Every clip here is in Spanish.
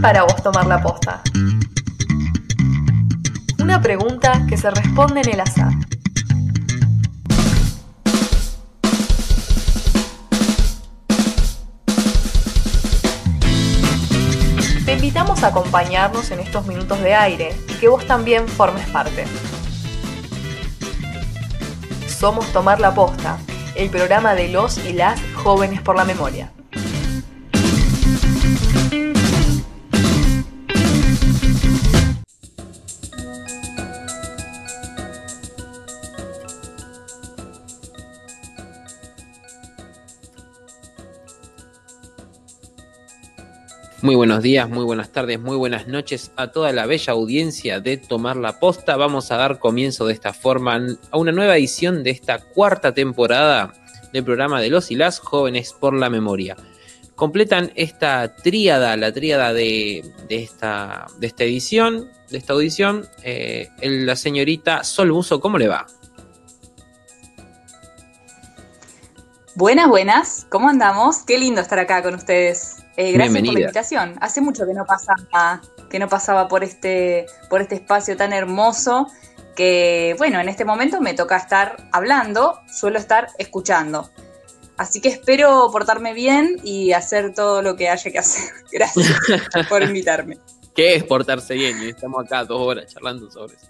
para vos tomar la posta? Una pregunta que se responde en el azar. Te invitamos a acompañarnos en estos minutos de aire y que vos también formes parte. Somos Tomar la Posta, el programa de los y las jóvenes por la memoria. Muy buenos días, muy buenas tardes, muy buenas noches a toda la bella audiencia de Tomar la Posta. Vamos a dar comienzo de esta forma a una nueva edición de esta cuarta temporada del programa de los y las jóvenes por la memoria. Completan esta tríada, la tríada de, esta, de esta edición, de esta audición, eh, la señorita Sol Buzo, ¿cómo le va? Buenas, buenas, ¿cómo andamos? Qué lindo estar acá con ustedes. Eh, gracias por la invitación. Hace mucho que no pasaba, que no pasaba por este, por este espacio tan hermoso que, bueno, en este momento me toca estar hablando, suelo estar escuchando. Así que espero portarme bien y hacer todo lo que haya que hacer. Gracias por invitarme. ¿Qué es portarse bien? Estamos acá dos horas charlando sobre eso.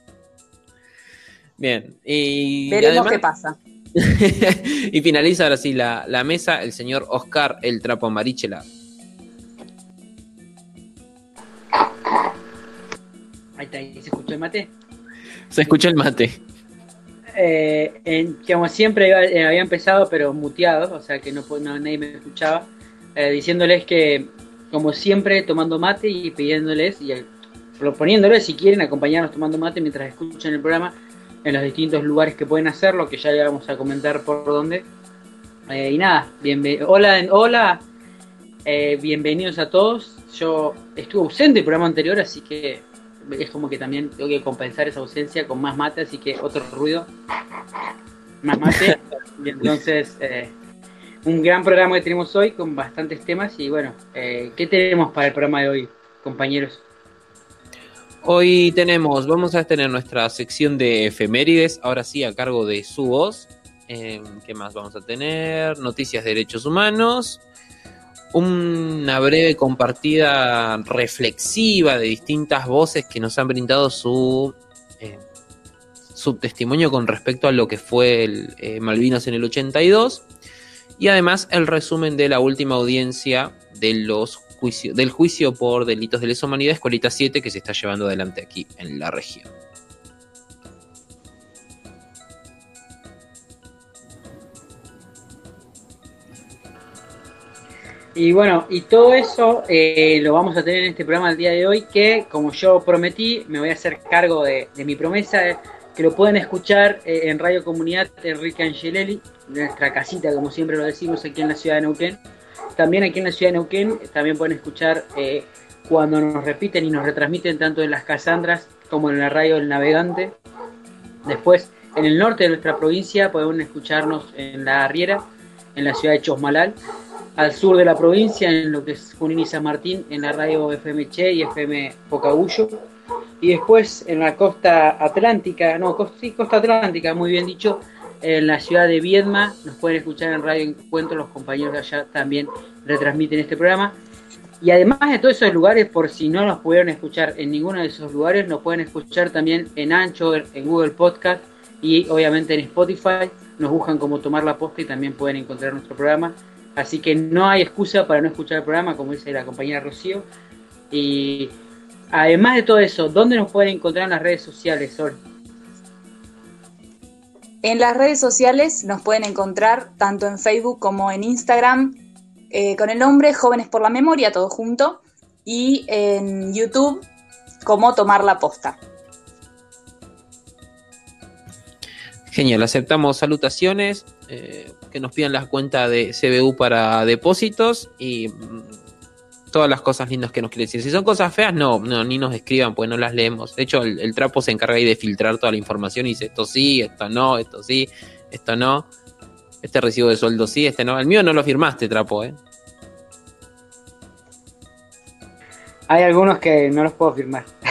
Bien. Y Veremos qué pasa. y finaliza ahora sí la, la, mesa el señor Oscar El Trapo Marichela. Ahí está, ¿se escuchó el mate? Se escuchó el mate. Eh, como siempre eh, había empezado, pero muteado, o sea que no, nadie me escuchaba, eh, diciéndoles que, como siempre, tomando mate y pidiéndoles y proponiéndoles si quieren acompañarnos tomando mate mientras escuchan el programa en los distintos lugares que pueden hacerlo, que ya le vamos a comentar por dónde. y nada, hola, hola, bienvenidos a todos. Yo estuve ausente el programa anterior, así que es como que también tengo que compensar esa ausencia con más mate, así que otro ruido, más mate. y entonces, eh, un gran programa que tenemos hoy con bastantes temas. Y bueno, eh, ¿qué tenemos para el programa de hoy, compañeros? Hoy tenemos, vamos a tener nuestra sección de efemérides, ahora sí a cargo de su voz. Eh, ¿Qué más vamos a tener? Noticias de derechos humanos, una breve compartida reflexiva de distintas voces que nos han brindado su, eh, su testimonio con respecto a lo que fue el, eh, Malvinas en el 82 y además el resumen de la última audiencia de los del juicio por delitos de lesa humanidad, Escuelita 7, que se está llevando adelante aquí en la región. Y bueno, y todo eso eh, lo vamos a tener en este programa el día de hoy, que como yo prometí, me voy a hacer cargo de, mi promesa, que lo pueden escuchar eh, en Radio Comunidad Enrique Angelelli, nuestra casita, como siempre lo decimos, aquí en la ciudad de Neuquén. También aquí en la ciudad de Neuquén, también pueden escuchar eh, cuando nos repiten y nos retransmiten tanto en las Casandras como en la radio del Navegante. Después, en el norte de nuestra provincia, pueden escucharnos en La Arriera, en la ciudad de Chosmalal al sur de la provincia, en lo que es Junín y San Martín, en la radio FM Che y FM Pocabullo. Y después en la costa atlántica, no, costa, sí, costa atlántica, muy bien dicho, en la ciudad de Viedma, nos pueden escuchar en Radio Encuentro, los compañeros de allá también retransmiten este programa. Y además de todos esos lugares, por si no nos pudieron escuchar en ninguno de esos lugares, nos pueden escuchar también en Ancho, en Google Podcast y obviamente en Spotify. Nos buscan como Tomar la Posta y también pueden encontrar nuestro programa. Así que no hay excusa para no escuchar el programa, como dice la compañera Rocío. Y además de todo eso, ¿dónde nos pueden encontrar en las redes sociales, Sol? En las redes sociales nos pueden encontrar tanto en Facebook como en Instagram eh, con el nombre Jóvenes por la Memoria, todo junto, y en YouTube como Tomar la Posta. Genial, aceptamos salutaciones. Eh, que nos pidan la cuenta de CBU para depósitos y mm, todas las cosas lindas que nos quieren decir. Si son cosas feas, no, no ni nos escriban, pues no las leemos. De hecho, el, trapo se encarga ahí de filtrar toda la información y dice esto sí, esto no, esto sí, esto no. Este recibo de sueldo sí, este no. El mío no lo firmaste, trapo, ¿eh? Hay algunos que no los puedo firmar.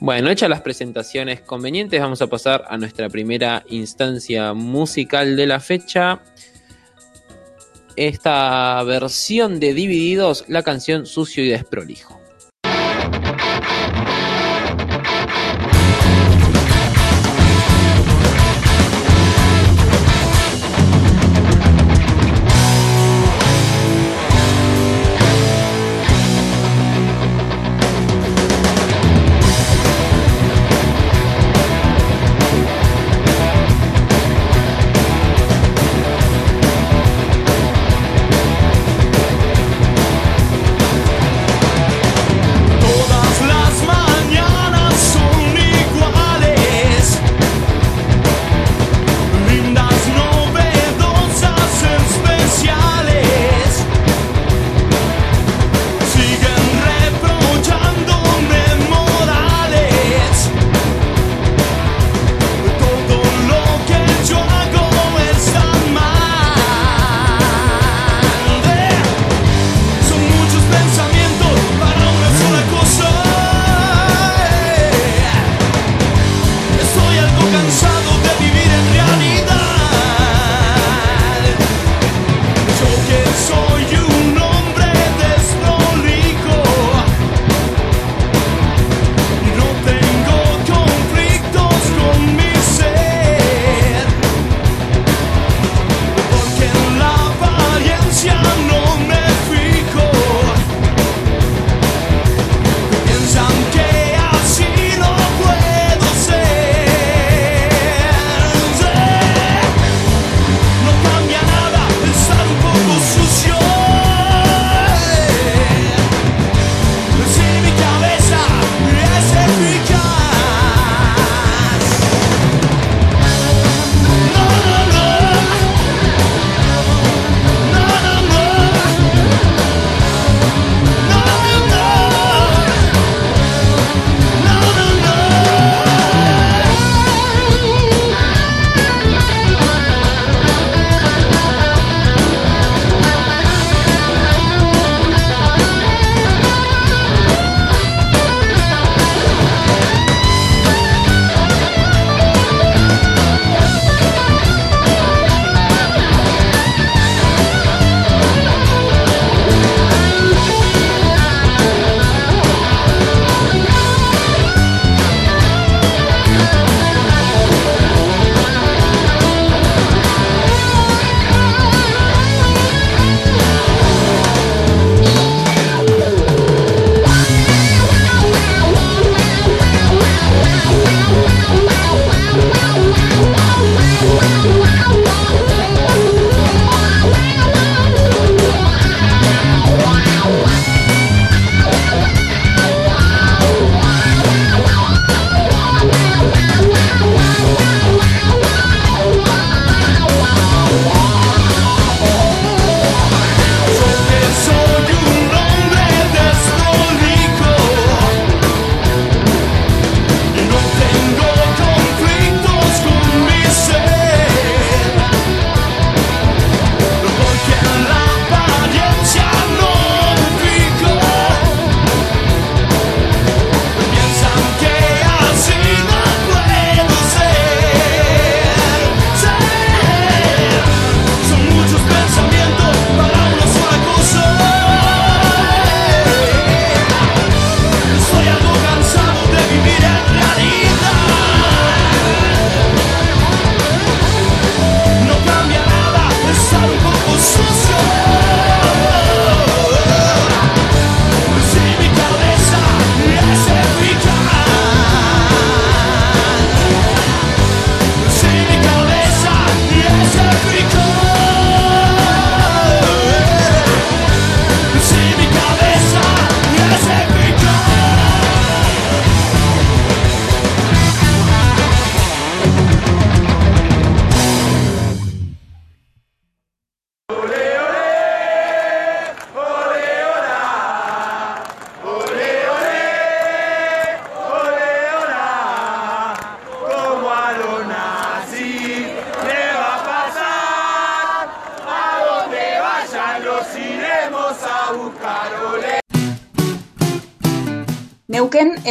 Bueno, hechas las presentaciones convenientes, vamos a pasar a nuestra primera instancia musical de la fecha. Esta versión de Divididos, la canción Sucio y Desprolijo.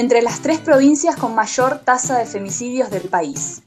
Entre las tres provincias con mayor tasa de femicidios del país.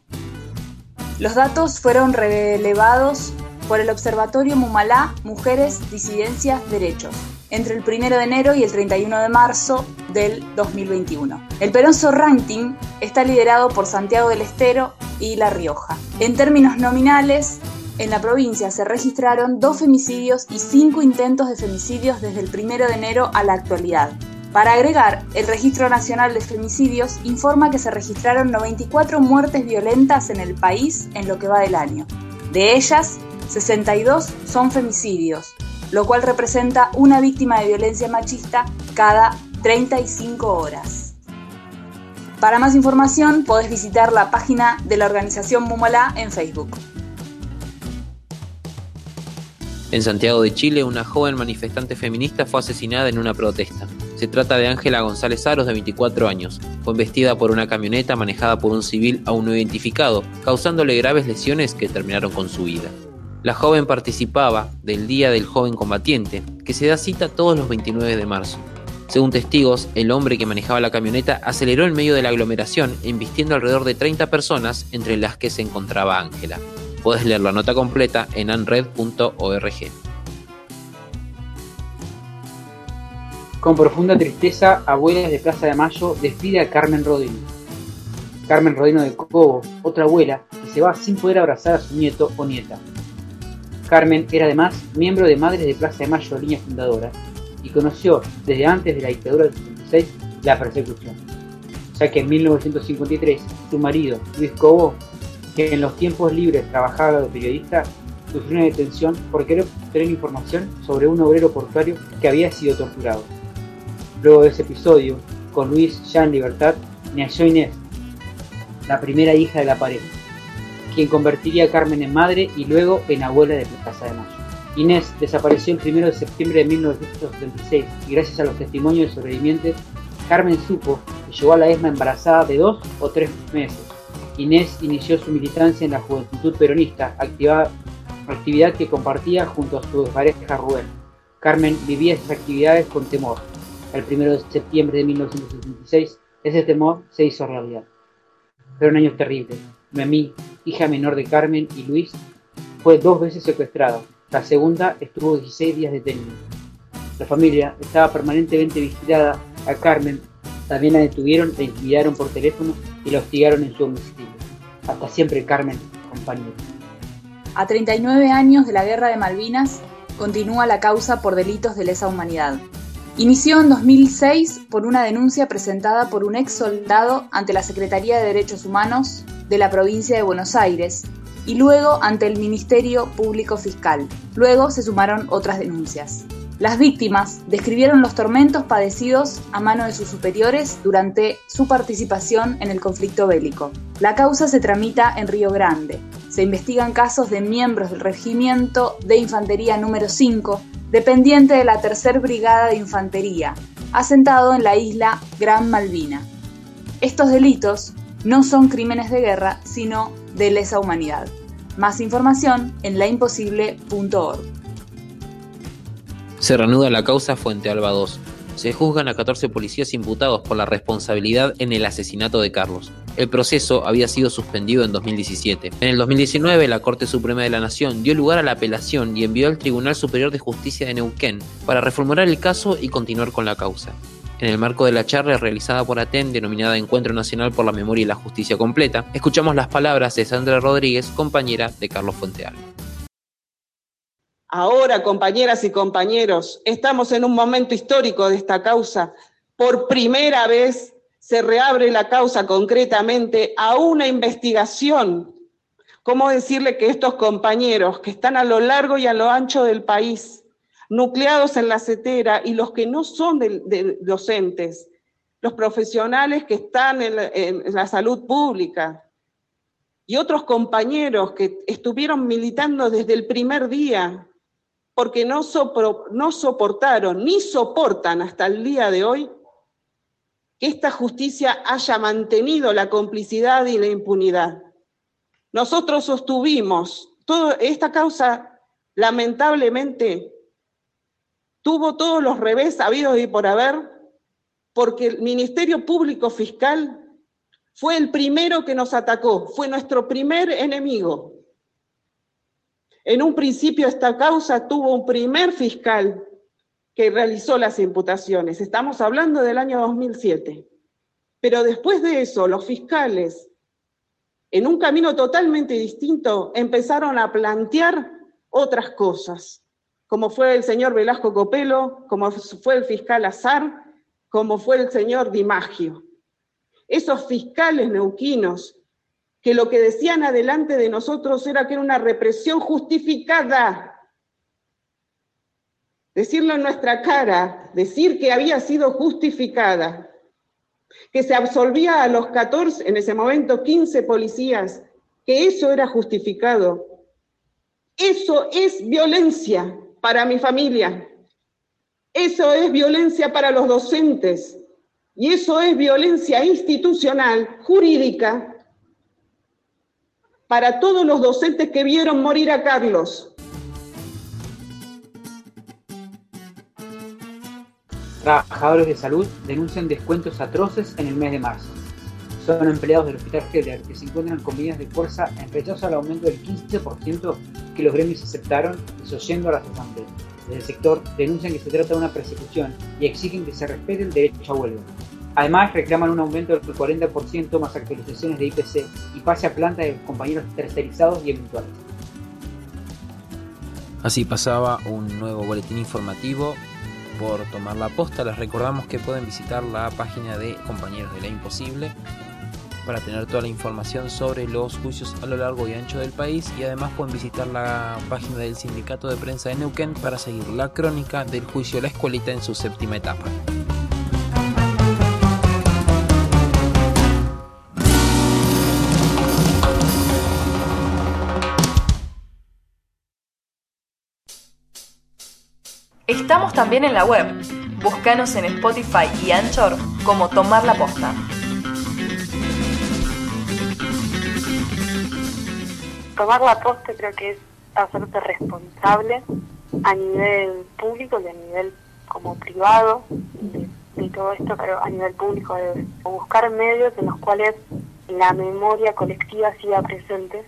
Los datos fueron relevados por el Observatorio Mumalá Mujeres, Disidencias, Derechos entre el 1 de enero y el 31 de marzo del 2021. El Peronzo Ranking está liderado por Santiago del Estero y La Rioja. En términos nominales, en la provincia se registraron dos femicidios y cinco intentos de femicidios desde el 1 de enero a la actualidad. Para agregar, el Registro Nacional de Femicidios informa que se registraron 94 muertes violentas en el país en lo que va del año. De ellas, 62 son femicidios, lo cual representa una víctima de violencia machista cada 35 horas. Para más información podés visitar la página de la organización Mumala en Facebook. En Santiago de Chile, una joven manifestante feminista fue asesinada en una protesta. Se trata de Ángela González Aros, de 24 años. Fue embestida por una camioneta manejada por un civil aún no identificado, causándole graves lesiones que terminaron con su vida. La joven participaba del Día del Joven Combatiente, que se da cita todos los 29 de marzo. Según testigos, el hombre que manejaba la camioneta aceleró en medio de la aglomeración, embistiendo alrededor de 30 personas, entre las que se encontraba Ángela. Puedes leer la nota completa en anred.org. Con profunda tristeza, Abuelas de Plaza de Mayo despide a Carmen Rodino. Carmen Rodino de Cobo, otra abuela, que se va sin poder abrazar a su nieto o nieta. Carmen era además miembro de Madres de Plaza de Mayo, línea fundadora, y conoció desde antes de la dictadura del 76 la persecución, ya que en 1953 su marido, Luis Cobo, que en los tiempos libres trabajaba de periodista, sufrió una detención por querer obtener información sobre un obrero portuario que había sido torturado. Luego de ese episodio, con Luis ya en libertad, nació Inés, la primera hija de la pareja quien convertiría a Carmen en madre y luego en abuela de Plaza de Mayo. Inés desapareció el 1 de septiembre de 1976 y gracias a los testimonios de sobrevivientes, Carmen supo que llegó a la ESMA embarazada de dos o tres meses. Inés inició su militancia en la Juventud Peronista, actividad que compartía junto a su pareja Rubén. Carmen vivía esas actividades con temor. El 1 de septiembre de 1976, ese temor se hizo realidad. Fueron años terribles. Noemí, hija menor de Carmen y Luis, fue dos veces secuestrada. La segunda estuvo 16 días detenida. La familia estaba permanentemente vigilada. A Carmen también la detuvieron, la intimidaron por teléfono y la hostigaron en su domicilio. Hasta siempre, Carmen, compañero. A 39 años de la Guerra de Malvinas, continúa la causa por delitos de lesa humanidad. Inició en 2006 por una denuncia presentada por un ex soldado ante la Secretaría de Derechos Humanos de la provincia de Buenos Aires y luego ante el Ministerio Público Fiscal. Luego se sumaron otras denuncias. Las víctimas describieron los tormentos padecidos a mano de sus superiores durante su participación en el conflicto bélico. La causa se tramita en Río Grande. Se investigan casos de miembros del Regimiento de Infantería número 5, dependiente de la Tercer Brigada de Infantería, asentado en la isla Gran Malvina. Estos delitos no son crímenes de guerra, sino de lesa humanidad. Más información en laimposible.org. Se reanuda la causa Fuente Alba 2. Se juzgan a 14 policías imputados por la responsabilidad en el asesinato de Carlos. El proceso había sido suspendido en 2017. En el 2019, la Corte Suprema de la Nación dio lugar a la apelación y envió al Tribunal Superior de Justicia de Neuquén para reformular el caso y continuar con la causa en el marco de la charla realizada por ATEN denominada Encuentro Nacional por la Memoria y la Justicia Completa, escuchamos las palabras de Sandra Rodríguez, compañera de Carlos Fuenteal. Ahora, compañeras y compañeros, estamos en un momento histórico de esta causa. Por primera vez se reabre la causa concretamente a una investigación. ¿Cómo decirle que estos compañeros que están a lo largo y a lo ancho del país nucleados en la CETERA y los que no son de, docentes, los profesionales que están en la, salud pública y otros compañeros que estuvieron militando desde el primer día porque no, soportaron ni soportan hasta el día de hoy que esta justicia haya mantenido la complicidad y la impunidad. Nosotros sostuvimos esta causa, lamentablemente, tuvo todos los revés habidos y por haber, porque el Ministerio Público Fiscal fue el primero que nos atacó, fue nuestro primer enemigo. En un principio esta causa tuvo un primer fiscal que realizó las imputaciones. Estamos hablando del año 2007. Pero después de eso, los fiscales, en un camino totalmente distinto, empezaron a plantear otras cosas, como fue el señor Velasco Copelo, como fue el fiscal Azar, como fue el señor Dimagio. Esos fiscales neuquinos que lo que decían adelante de nosotros era que era una represión justificada. Decirlo en nuestra cara, decir que había sido justificada, que se absolvía a los 14, en ese momento 15 policías, que eso era justificado. Eso es violencia para mi familia. Eso es violencia para los docentes. Y eso es violencia institucional, jurídica, para todos los docentes que vieron morir a Carlos. Trabajadores de salud denuncian descuentos atroces en el mes de marzo. Son empleados del Hospital Heller que se encuentran con medidas de fuerza en rechazo al aumento del 15% que los gremios aceptaron, desoyendo a las asambleas. Desde el sector denuncian que se trata de una persecución y exigen que se respete el derecho a huelga. Además, reclaman un aumento del 40% más actualizaciones de IPC y pase a planta de compañeros tercerizados y eventuales. Así pasaba un nuevo boletín informativo por tomar la posta. Les recordamos que pueden visitar la página de Compañeros de la Imposible para tener toda la información sobre los juicios a lo largo y ancho del país y además pueden visitar la página del Sindicato de Prensa de Neuquén para seguir la crónica del juicio La Escuelita en su séptima etapa. Estamos también en la web. Búscanos en Spotify y Anchor como Tomar la Posta. Tomar la posta creo que es hacerte responsable a nivel público y a nivel como privado de, todo esto, pero a nivel público de buscar medios en los cuales la memoria colectiva siga presente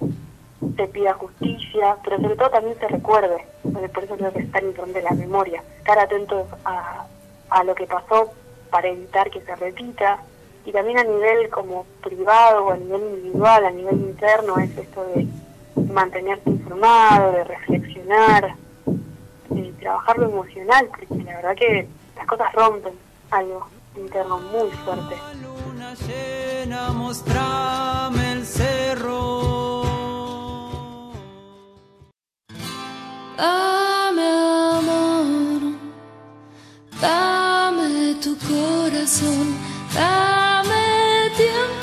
se pida justicia, pero sobre todo también se recuerde, por eso creo que es tan importante la memoria, estar atentos a, a lo que pasó para evitar que se repita, y también a nivel como privado o a nivel individual, a nivel interno, es esto de mantenerte informado, de reflexionar, de trabajar lo emocional, porque la verdad que las cosas rompen algo interno muy fuerte. el cerro. Dame amor, dame tu corazón, dame tiempo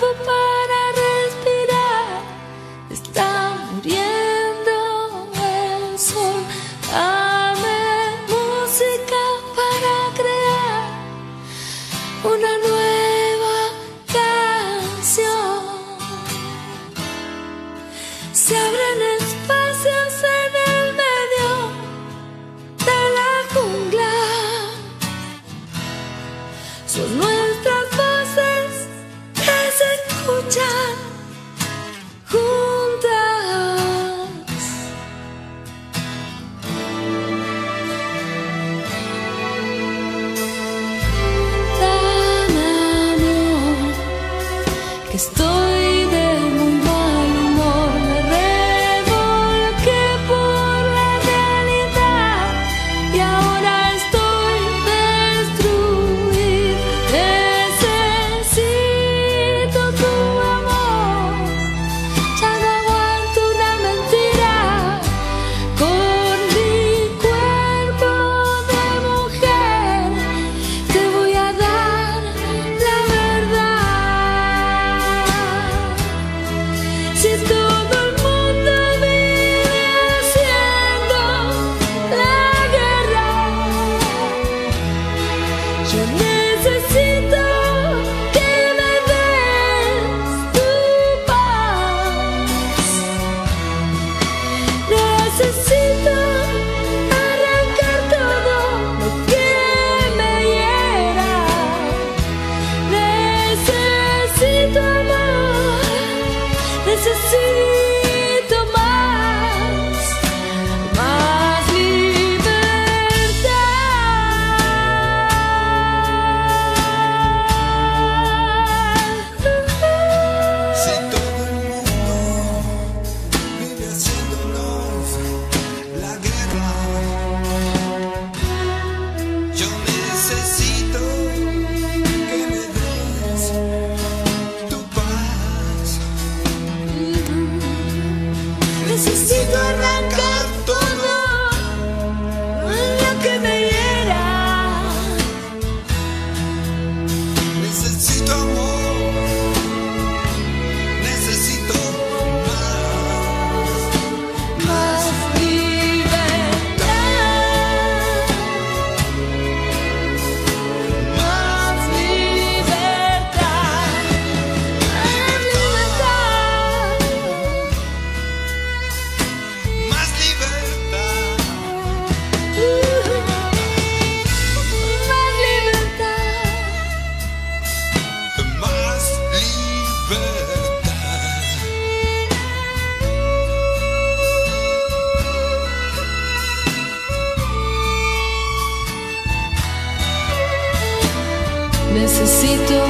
Necesito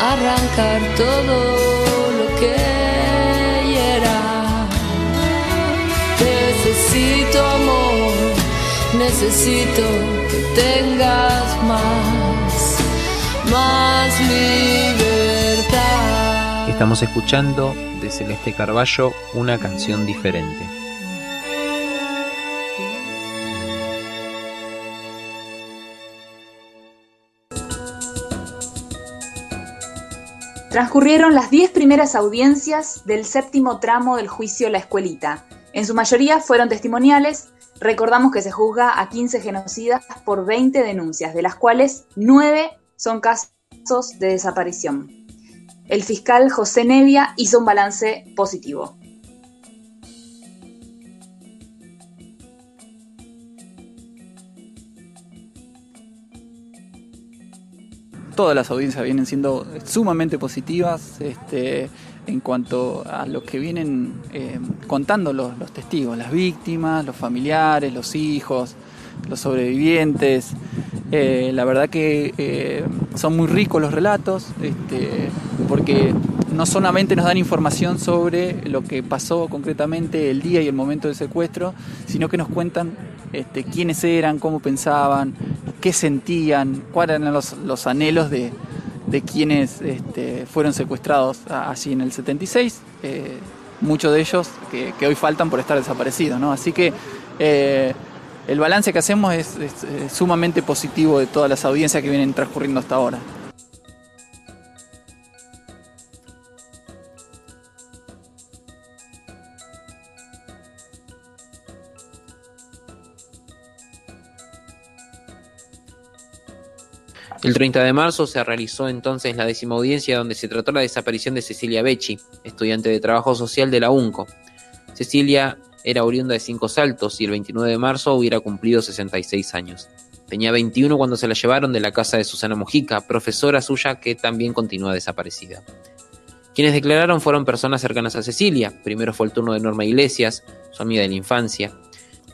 arrancar todo lo que hiera. Necesito amor, necesito que tengas más, más libertad. Estamos escuchando de Celeste Carballo una canción diferente. Transcurrieron las diez primeras audiencias del séptimo tramo del juicio La Escuelita. En su mayoría fueron testimoniales. Recordamos que se juzga a 15 genocidas por 20 denuncias, de las cuales 9 son casos de desaparición. El fiscal José Nevia hizo un balance positivo. Todas las audiencias vienen siendo sumamente positivas este, en cuanto a lo que vienen eh, contando los, testigos, las víctimas, los familiares, los hijos, los sobrevivientes. Eh, la verdad que eh, son muy ricos los relatos, este, porque no solamente nos dan información sobre lo que pasó concretamente el día y el momento del secuestro, sino que nos cuentan este, quiénes eran, cómo pensaban, qué sentían, cuáles eran los, anhelos de, quienes este, fueron secuestrados así en el 76, eh, muchos de ellos que, hoy faltan por estar desaparecidos. ¿no? Así que eh, el balance que hacemos es sumamente positivo de todas las audiencias que vienen transcurriendo hasta ahora. El 30 de marzo se realizó entonces la décima audiencia donde se trató la desaparición de Cecilia Becci, estudiante de trabajo social de la UNCO. Cecilia era oriunda de Cinco Saltos y el 29 de marzo hubiera cumplido 66 años. Tenía 21 cuando se la llevaron de la casa de Susana Mojica, profesora suya que también continúa desaparecida. Quienes declararon fueron personas cercanas a Cecilia. Primero fue el turno de Norma Iglesias, su amiga de la infancia.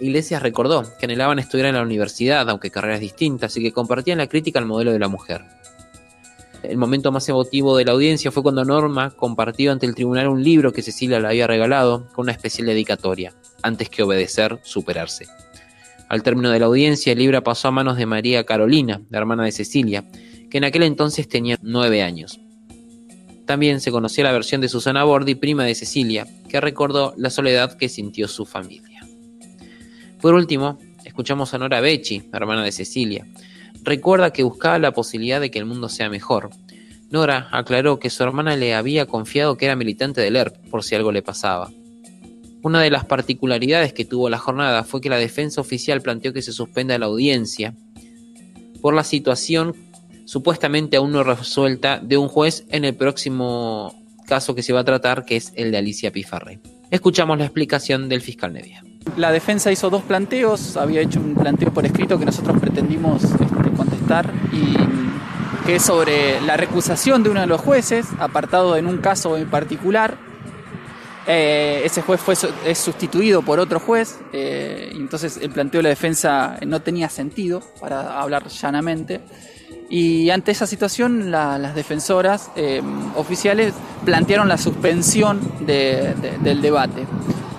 Iglesias recordó que anhelaban estudiar en la universidad, aunque carreras distintas, y que compartían la crítica al modelo de la mujer. El momento más emotivo de la audiencia fue cuando Norma compartió ante el tribunal un libro que Cecilia le había regalado con una especial dedicatoria, antes que obedecer, superarse. Al término de la audiencia, el libro pasó a manos de María Carolina, la hermana de Cecilia, que en aquel entonces tenía nueve años. También se conoció la versión de Susana Bordi, prima de Cecilia, que recordó la soledad que sintió su familia. Por último, escuchamos a Nora Becci, hermana de Cecilia. Recuerda que buscaba la posibilidad de que el mundo sea mejor. Nora aclaró que su hermana le había confiado que era militante del ERP por si algo le pasaba. Una de las particularidades que tuvo la jornada fue que la defensa oficial planteó que se suspenda la audiencia por la situación supuestamente aún no resuelta de un juez en el próximo caso que se va a tratar, que es el de Alicia Pifarre. Escuchamos la explicación del fiscal Nevia. La defensa hizo dos planteos, había hecho un planteo por escrito que nosotros pretendimos este, contestar y que es sobre la recusación de uno de los jueces, apartado en un caso en particular. Eh, ese juez fue es sustituido por otro juez, eh, entonces el planteo de la defensa no tenía sentido, para hablar llanamente. Y ante esa situación, las defensoras eh, oficiales plantearon la suspensión del debate.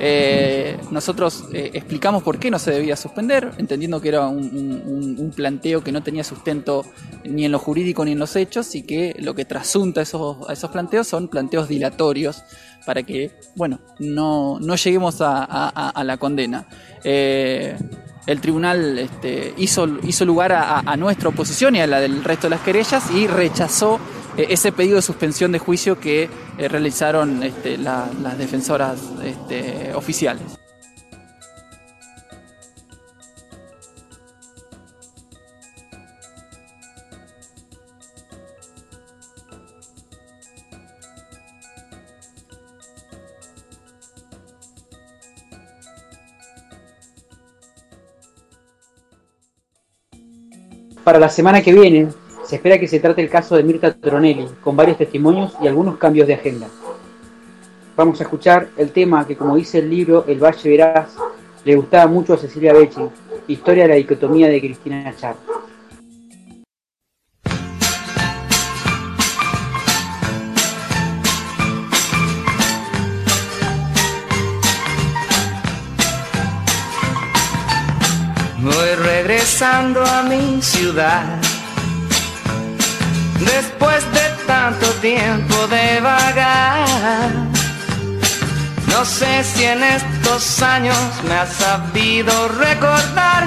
Eh, nosotros eh, explicamos por qué no se debía suspender, entendiendo que era un, planteo que no tenía sustento ni en lo jurídico ni en los hechos y que lo que trasunta esos, a esos planteos son planteos dilatorios para que, bueno, no, lleguemos a, la condena. Eh, el tribunal este, hizo, lugar a, nuestra oposición y a la del resto de las querellas y rechazó ese pedido de suspensión de juicio que eh, realizaron este, las defensoras este, oficiales. Para la semana que viene se espera que se trate el caso de Mirta Tronelli, con varios testimonios y algunos cambios de agenda. Vamos a escuchar el tema que, como dice el libro El Valle Verás, le gustaba mucho a Cecilia Becci, Historia de la dicotomía de Cristina Char. Voy regresando a mi ciudad Después de tanto tiempo de vagar, no sé si en estos años me has sabido recordar.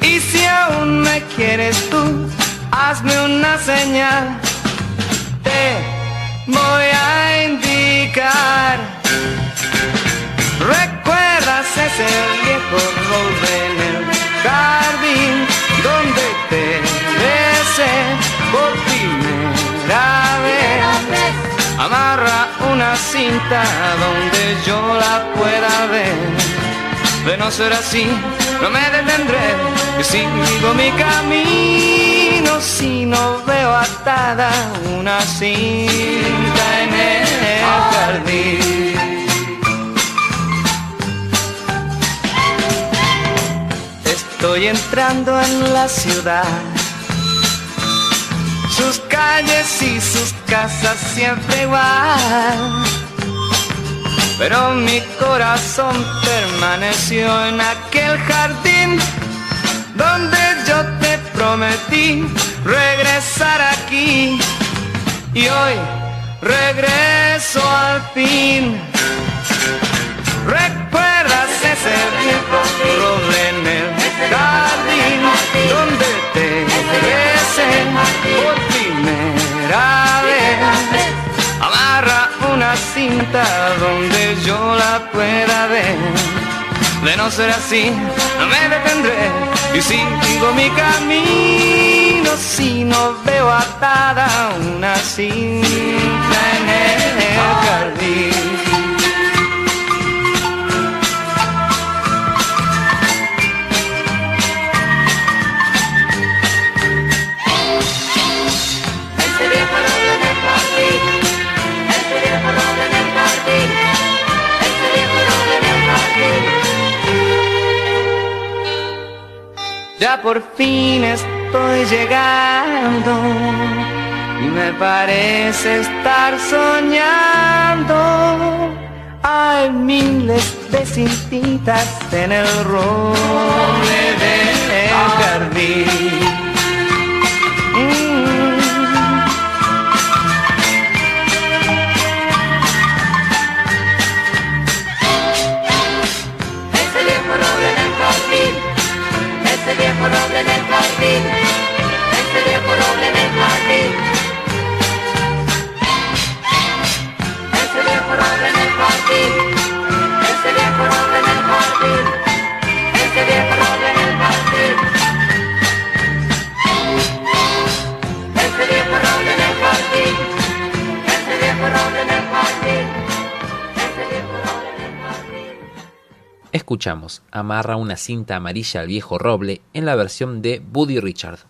Y si aún me quieres tú, hazme una señal. Te voy a indicar. ¿Recuerdas ese viejo roble en el jardín donde te besé Amarra una cinta donde yo la pueda ver. De no ser así, no me detendré. Y sigo mi camino si no veo atada una cinta en el jardín. Estoy entrando en la ciudad. Sus calles y sus casas siempre igual. Pero mi corazón permaneció en aquel jardín donde yo te prometí regresar aquí. Y hoy regreso al fin. ¿Recuerdas ese viejo roble por primera vez? Amarra una cinta donde yo la pueda ver. De no ser así, no me detendré y sigo mi camino si no veo atada una cinta en el parece estar soñando. Hay miles de cintitas en el roble Escuchamos Amarra una cinta amarilla al viejo roble en la versión de Buddy Richard.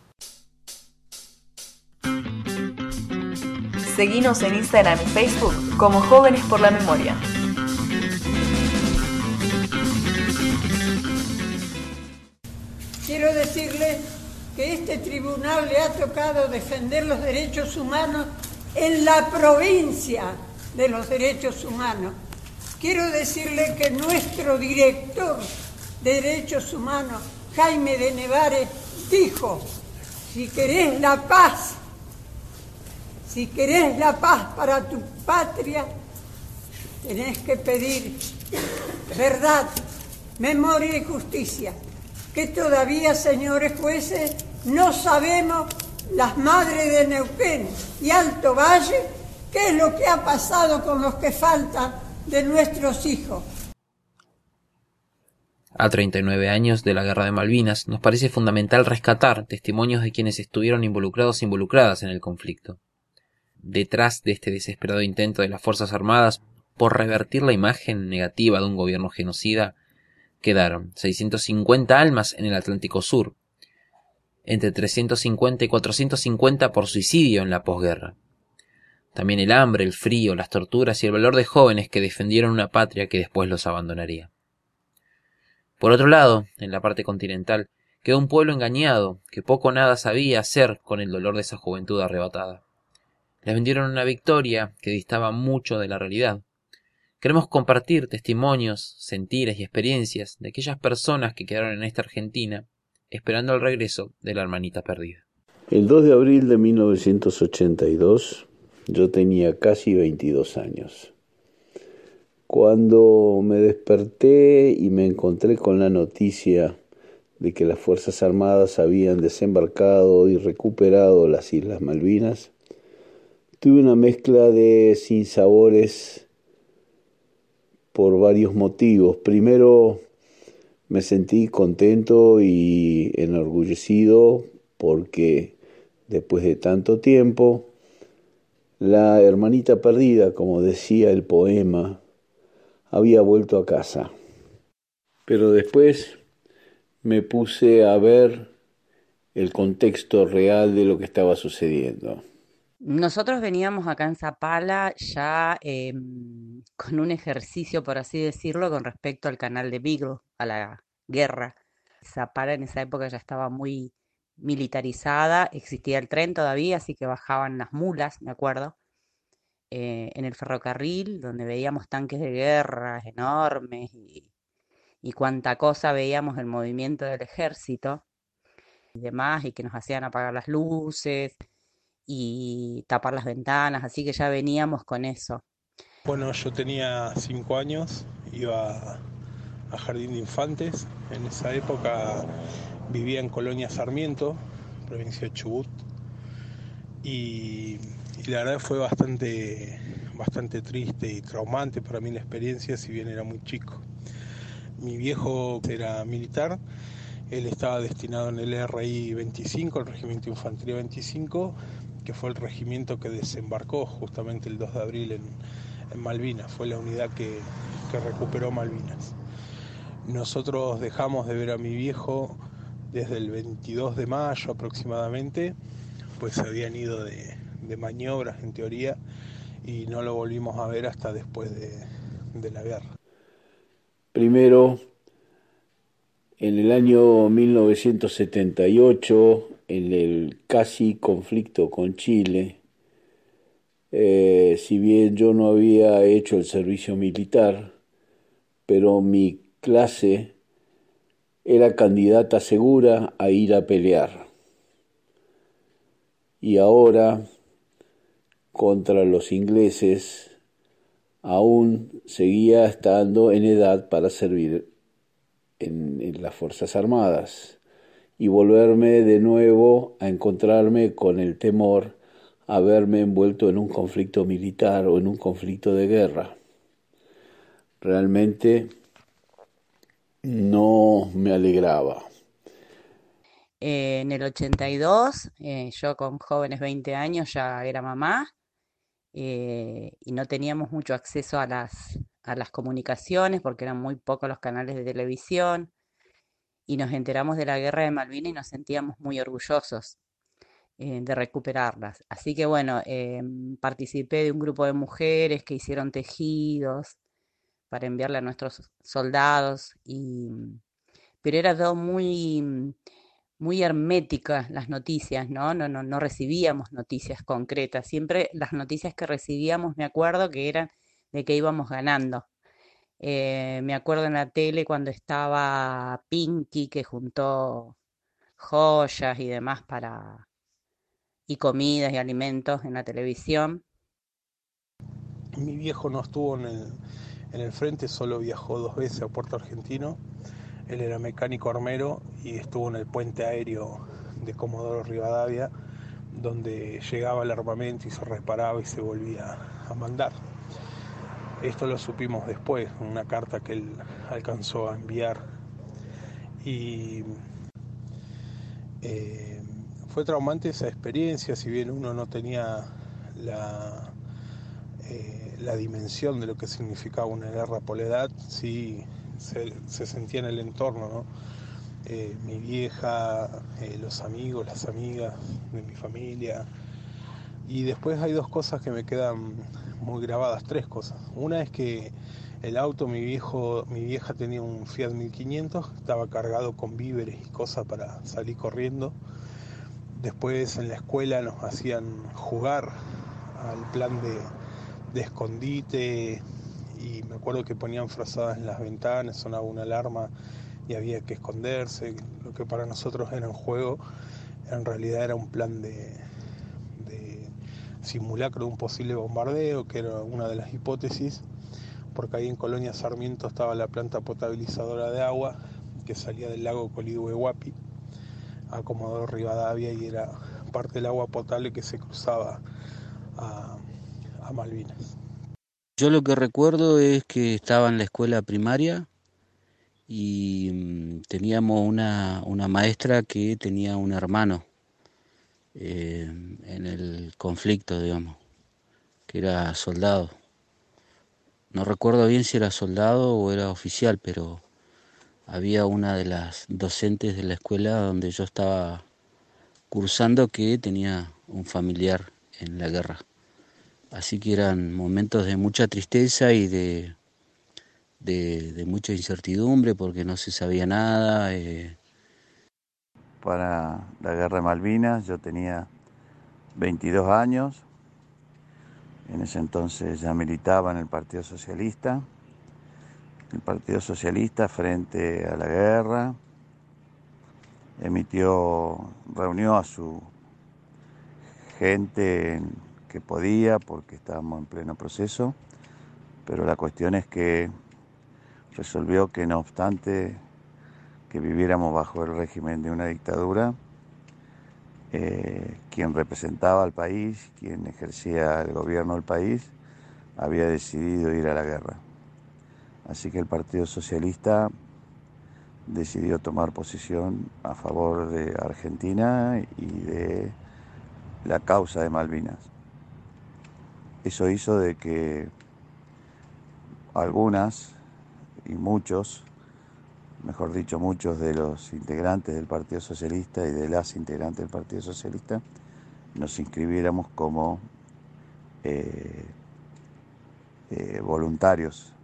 Seguinos en Instagram y Facebook como Jóvenes por la Memoria. Quiero decirle que este tribunal le ha tocado defender los derechos humanos en la provincia de los derechos humanos. Quiero decirle que nuestro director de derechos humanos, Jaime de Nevares, dijo, si querés la paz, si querés la paz para tu patria, tenés que pedir verdad, memoria y justicia. Que todavía, señores jueces, no sabemos las madres de Neuquén y Alto Valle qué es lo que ha pasado con los que faltan de nuestros hijos. A 39 años de la Guerra de Malvinas, nos parece fundamental rescatar testimonios de quienes estuvieron involucrados e involucradas en el conflicto. Detrás de este desesperado intento de las Fuerzas Armadas por revertir la imagen negativa de un gobierno genocida, quedaron 650 almas en el Atlántico Sur, entre 350 y 450 por suicidio en la posguerra. También el hambre, el frío, las torturas y el valor de jóvenes que defendieron una patria que después los abandonaría. Por otro lado, en la parte continental, quedó un pueblo engañado que poco o nada sabía hacer con el dolor de esa juventud arrebatada. Les vendieron una victoria que distaba mucho de la realidad. Queremos compartir testimonios, sentires y experiencias de aquellas personas que quedaron en esta Argentina esperando el regreso de la hermanita perdida. El 2 de abril de 1982 yo tenía casi 22 años. Cuando me desperté y me encontré con la noticia de que las Fuerzas Armadas habían desembarcado y recuperado las Islas Malvinas, tuve una mezcla de sinsabores por varios motivos. Primero, me sentí contento y enorgullecido porque después de tanto tiempo, la hermanita perdida, como decía el poema, había vuelto a casa. Pero después me puse a ver el contexto real de lo que estaba sucediendo. Nosotros veníamos acá en Zapala ya eh, con un ejercicio, por así decirlo, con respecto al canal de Beagle, a la guerra. Zapala en esa época ya estaba muy militarizada, existía el tren todavía, así que bajaban las mulas, me acuerdo, eh, en el ferrocarril, donde veíamos tanques de guerra enormes y, y cuánta cosa veíamos el movimiento del ejército y demás, y que nos hacían apagar las luces y tapar las ventanas, así que ya veníamos con eso. Bueno, yo tenía cinco años, iba a Jardín de Infantes, en esa época vivía en Colonia Sarmiento, provincia de Chubut, y, la verdad fue bastante, bastante triste y traumante para mí la experiencia, si bien era muy chico. Mi viejo era militar, él estaba destinado en el RI 25, el Regimiento Infantería 25, que fue el regimiento que desembarcó justamente el 2 de abril en, Malvinas, fue la unidad que recuperó Malvinas. Nosotros dejamos de ver a mi viejo desde el 22 de mayo aproximadamente, pues se habían ido de, de maniobras en teoría y no lo volvimos a ver hasta después de, de la guerra. Primero, en el año 1978, en el casi conflicto con Chile, eh, si bien yo no había hecho el servicio militar, pero mi clase era candidata segura a ir a pelear. Y ahora, contra los ingleses, aún seguía estando en edad para servir en, las Fuerzas Armadas y volverme de nuevo a encontrarme con el temor a verme envuelto en un conflicto militar o en un conflicto de guerra. Realmente no me alegraba. En el 82, eh, yo con jóvenes 20 años ya era mamá eh, y no teníamos mucho acceso a las, a las comunicaciones porque eran muy pocos los canales de televisión y nos enteramos de la guerra de Malvinas y nos sentíamos muy orgullosos eh, de recuperarlas. Así que bueno, participé de un grupo de mujeres que hicieron tejidos para enviarle a nuestros soldados, y, pero era todo muy, muy herméticas las noticias, ¿no? No, no, no recibíamos noticias concretas. Siempre las noticias que recibíamos, me acuerdo que eran de que íbamos ganando. Eh, me acuerdo en la tele cuando estaba Pinky que juntó joyas y demás para y comidas y alimentos en la televisión. Mi viejo no estuvo en el, en el frente, solo viajó dos veces a Puerto Argentino. Él era mecánico armero y estuvo en el puente aéreo de Comodoro Rivadavia, donde llegaba el armamento y se reparaba y se volvía a mandar. Esto lo supimos después, una carta que él alcanzó a enviar. Y eh, fue traumante esa experiencia, si bien uno no tenía la, eh, la dimensión de lo que significaba una guerra por la edad, sí se, se sentía en el entorno, ¿no? eh, mi vieja, eh, los amigos, las amigas de mi familia. Y después hay dos cosas que me quedan muy grabadas, tres cosas. Una es que el auto, mi viejo, mi vieja tenía un Fiat 1500, estaba cargado con víveres y cosas para salir corriendo. Después en la escuela nos hacían jugar al plan de, de escondite y me acuerdo que ponían frazadas en las ventanas, sonaba una alarma y había que esconderse, lo porque para nosotros era un juego, en realidad era un plan de, de simulacro de un posible bombardeo, que era una de las hipótesis, porque ahí en Colonia Sarmiento estaba la planta potabilizadora de agua que salía del lago Colidue-Huapi a Comodoro Rivadavia y era parte del agua potable que se cruzaba a, a Malvinas. Yo lo que recuerdo es que estaba en la escuela primaria y mm, teníamos una, una maestra que tenía un hermano eh, en el conflicto, digamos, que era soldado. No recuerdo bien si era soldado o era oficial, pero había una de las docentes de la escuela donde yo estaba cursando que tenía un familiar en la guerra. Así que eran momentos de mucha tristeza y de, de, mucha incertidumbre porque no se sabía nada. Eh. Para la guerra de Malvinas yo tenía 22 años, en ese entonces ya militaba en el Partido Socialista el Partido Socialista frente a la guerra, emitió, reunió a su gente que podía porque estábamos en pleno proceso, pero la cuestión es que resolvió que no obstante que viviéramos bajo el régimen de una dictadura, eh, quien representaba al país, quien ejercía el gobierno del país, había decidido ir a la guerra. Así que el Partido Socialista decidió tomar posición a favor de Argentina y de la causa de Malvinas. Eso hizo de que algunas y muchos, mejor dicho muchos de los integrantes del Partido Socialista y de las integrantes del Partido Socialista, nos inscribiéramos como eh, eh, voluntarios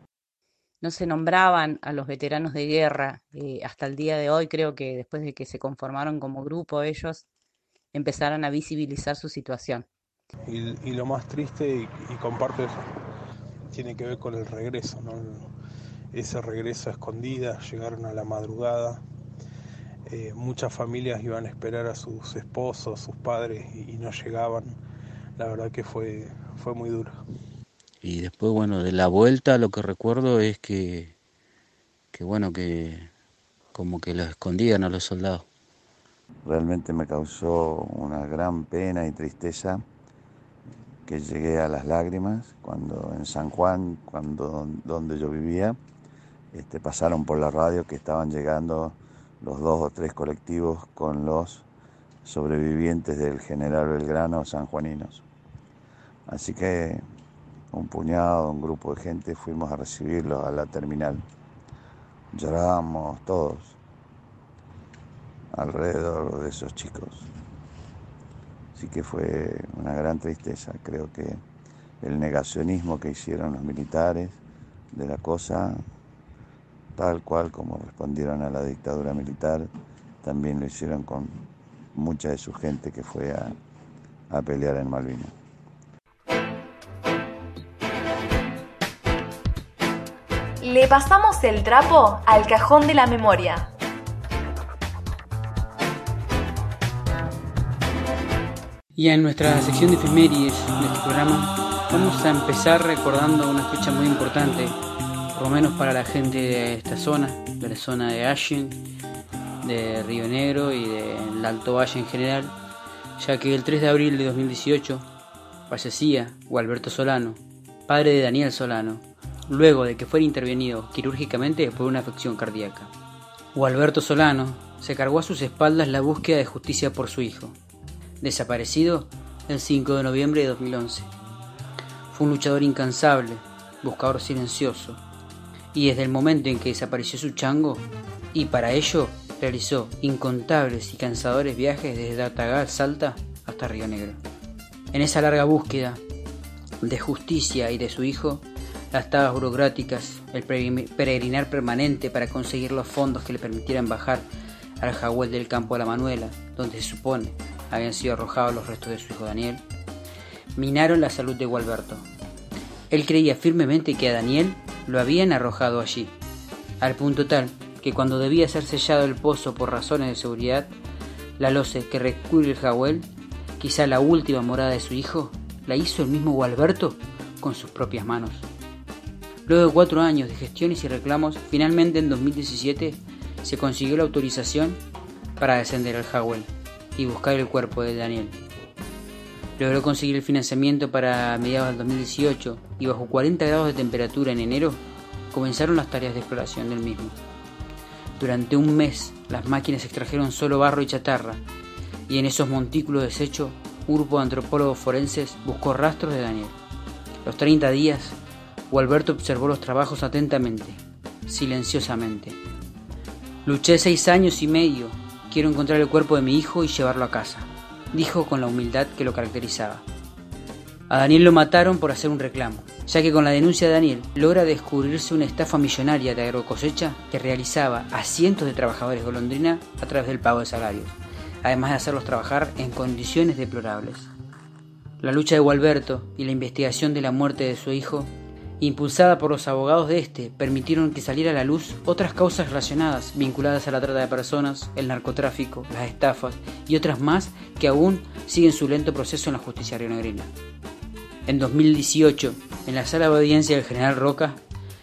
no se nombraban a los veteranos de guerra. Eh, hasta el día de hoy creo que después de que se conformaron como grupo ellos empezaron a visibilizar su situación. Y, lo más triste, y, comparto eso, tiene que ver con el regreso, ¿no? ese regreso a escondidas, llegaron a la madrugada, eh, muchas familias iban a esperar a sus esposos, sus padres y, y no llegaban. La verdad que fue, fue muy duro. Y después, bueno, de la vuelta lo que recuerdo es que, que bueno, que como que los escondían a los soldados. Realmente me causó una gran pena y tristeza que llegué a las lágrimas cuando en San Juan, cuando donde yo vivía, este, pasaron por la radio que estaban llegando los dos o tres colectivos con los sobrevivientes del general Belgrano sanjuaninos. Así que un puñado, un grupo de gente, fuimos a recibirlos a la terminal. Llorábamos todos alrededor de esos chicos. Así que fue una gran tristeza. Creo que el negacionismo que hicieron los militares de la cosa, tal cual como respondieron a la dictadura militar, también lo hicieron con mucha de su gente que fue a, a pelear en Malvinas. Le pasamos el trapo al cajón de la memoria. Y en nuestra sección de efemérides de este programa vamos a empezar recordando una fecha muy importante, por lo menos para la gente de esta zona, de la zona de Ashen, de Río Negro y del Alto Valle en general, ya que el 3 de abril de 2018 fallecía Gualberto Solano, padre de Daniel Solano, luego de que fuera intervenido quirúrgicamente por una afección cardíaca. Alberto Solano se cargó a sus espaldas la búsqueda de justicia por su hijo, desaparecido el 5 de noviembre de 2011. Fue un luchador incansable, buscador silencioso, y desde el momento en que desapareció su chango, y para ello realizó incontables y cansadores viajes desde Datagal, Salta, hasta Río Negro. En esa larga búsqueda de justicia y de su hijo, las tabas burocráticas, el peregrinar permanente para conseguir los fondos que le permitieran bajar al jahuel del campo de la Manuela, donde se supone habían sido arrojados los restos de su hijo Daniel, minaron la salud de Gualberto. Él creía firmemente que a Daniel lo habían arrojado allí, al punto tal que cuando debía ser sellado el pozo por razones de seguridad, la loce que recubre el Jawel, quizá la última morada de su hijo, la hizo el mismo Gualberto con sus propias manos. Luego de cuatro años de gestiones y reclamos, finalmente en 2017 se consiguió la autorización para descender al Jawel y buscar el cuerpo de Daniel. Logró conseguir el financiamiento para mediados del 2018 y bajo 40 grados de temperatura en enero comenzaron las tareas de exploración del mismo. Durante un mes las máquinas extrajeron solo barro y chatarra y en esos montículos deshechos un grupo de antropólogos forenses buscó rastros de Daniel. Los 30 días, Gualberto observó los trabajos atentamente, silenciosamente. Luché seis años y medio, quiero encontrar el cuerpo de mi hijo y llevarlo a casa, dijo con la humildad que lo caracterizaba. A Daniel lo mataron por hacer un reclamo, ya que con la denuncia de Daniel logra descubrirse una estafa millonaria de agrocosecha que realizaba a cientos de trabajadores golondrina a través del pago de salarios, además de hacerlos trabajar en condiciones deplorables. La lucha de Gualberto y la investigación de la muerte de su hijo, impulsada por los abogados de este, permitieron que saliera a la luz otras causas relacionadas vinculadas a la trata de personas, el narcotráfico, las estafas y otras más que aún siguen su lento proceso en la justicia rionegrina. En 2018, en la sala de audiencia del general Roca,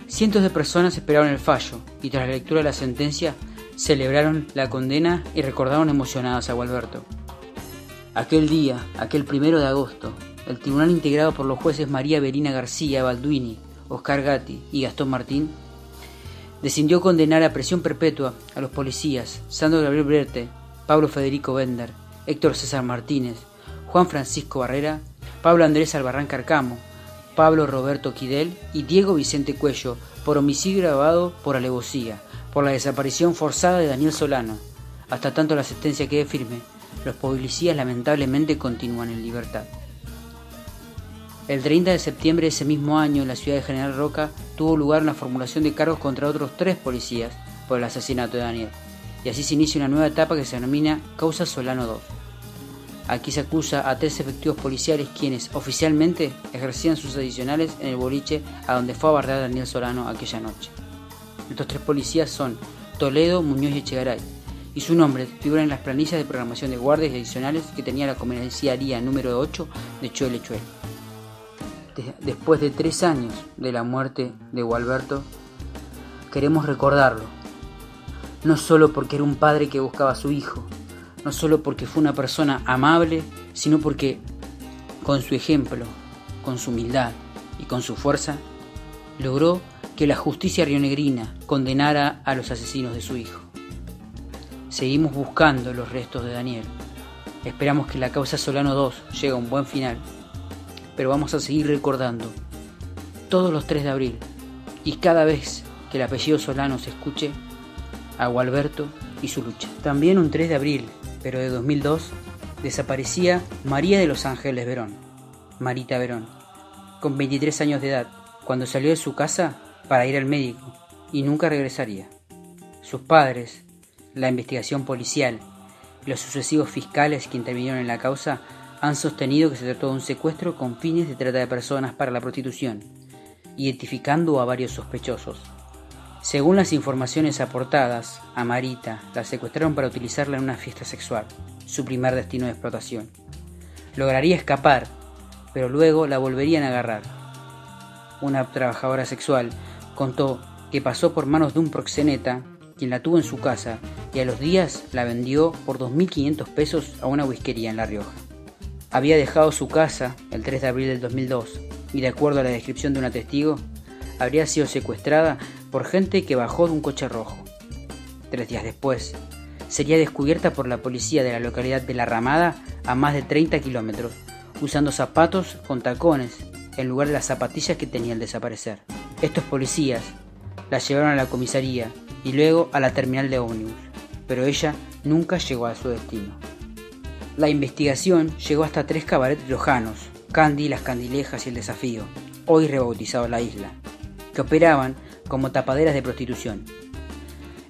cientos de personas esperaron el fallo y tras la lectura de la sentencia celebraron la condena y recordaron emocionadas a Gualberto. Aquel día, aquel primero de agosto, el tribunal integrado por los jueces María Verina García Balduini, Oscar Gatti y Gastón Martín decidió condenar a presión perpetua a los policías Sandro Gabriel Brerte, Pablo Federico Bender, Héctor César Martínez, Juan Francisco Barrera Pablo Andrés Albarrán Carcamo, Pablo Roberto Quidel y Diego Vicente Cuello por homicidio grabado por alevosía, por la desaparición forzada de Daniel Solano. Hasta tanto la sentencia quede firme, los policías lamentablemente continúan en libertad. El 30 de septiembre de ese mismo año, en la ciudad de General Roca, tuvo lugar una formulación de cargos contra otros tres policías por el asesinato de Daniel, y así se inicia una nueva etapa que se denomina Causa Solano 2. Aquí se acusa a tres efectivos policiales quienes oficialmente ejercían sus adicionales en el boliche a donde fue a Daniel Solano aquella noche. Estos tres policías son Toledo, Muñoz y Echegaray, y su nombre figura en las planillas de programación de guardias adicionales que tenía la comisaría número 8 de Chuel Chuel. Después de tres años de la muerte de Gualberto, queremos recordarlo, no solo porque era un padre que buscaba a su hijo, no solo porque fue una persona amable, sino porque con su ejemplo, con su humildad y con su fuerza, logró que la justicia rionegrina condenara a los asesinos de su hijo. Seguimos buscando los restos de Daniel. Esperamos que la causa Solano 2 llegue a un buen final, pero vamos a seguir recordando todos los 3 de abril y cada vez que el apellido Solano se escuche, a Gualberto y su lucha. También un 3 de abril pero de 2002 desaparecía María de los Ángeles Verón, Marita Verón, con 23 años de edad, cuando salió de su casa para ir al médico y nunca regresaría. Sus padres, la investigación policial los sucesivos fiscales que intervinieron en la causa han sostenido que se trató de un secuestro con fines de trata de personas para la prostitución, identificando a varios sospechosos. Según las informaciones aportadas, a Marita la secuestraron para utilizarla en una fiesta sexual, su primer destino de explotación. Lograría escapar, pero luego la volverían a agarrar. Una trabajadora sexual contó que pasó por manos de un proxeneta, quien la tuvo en su casa, y a los días la vendió por 2.500 pesos a una whiskería en La Rioja. Había dejado su casa el 3 de abril del 2002, y de acuerdo a la descripción de una testigo, habría sido secuestrada por gente que bajó de un coche rojo. Tres días después, sería descubierta por la policía de la localidad de La Ramada a más de 30 kilómetros, usando zapatos con tacones en lugar de las zapatillas que tenía al desaparecer. Estos policías la llevaron a la comisaría y luego a la terminal de ómnibus, pero ella nunca llegó a su destino. La investigación llegó hasta tres cabarets rojanos, Candy, Las Candilejas y El Desafío, hoy rebautizado La Isla, que operaban como tapaderas de prostitución.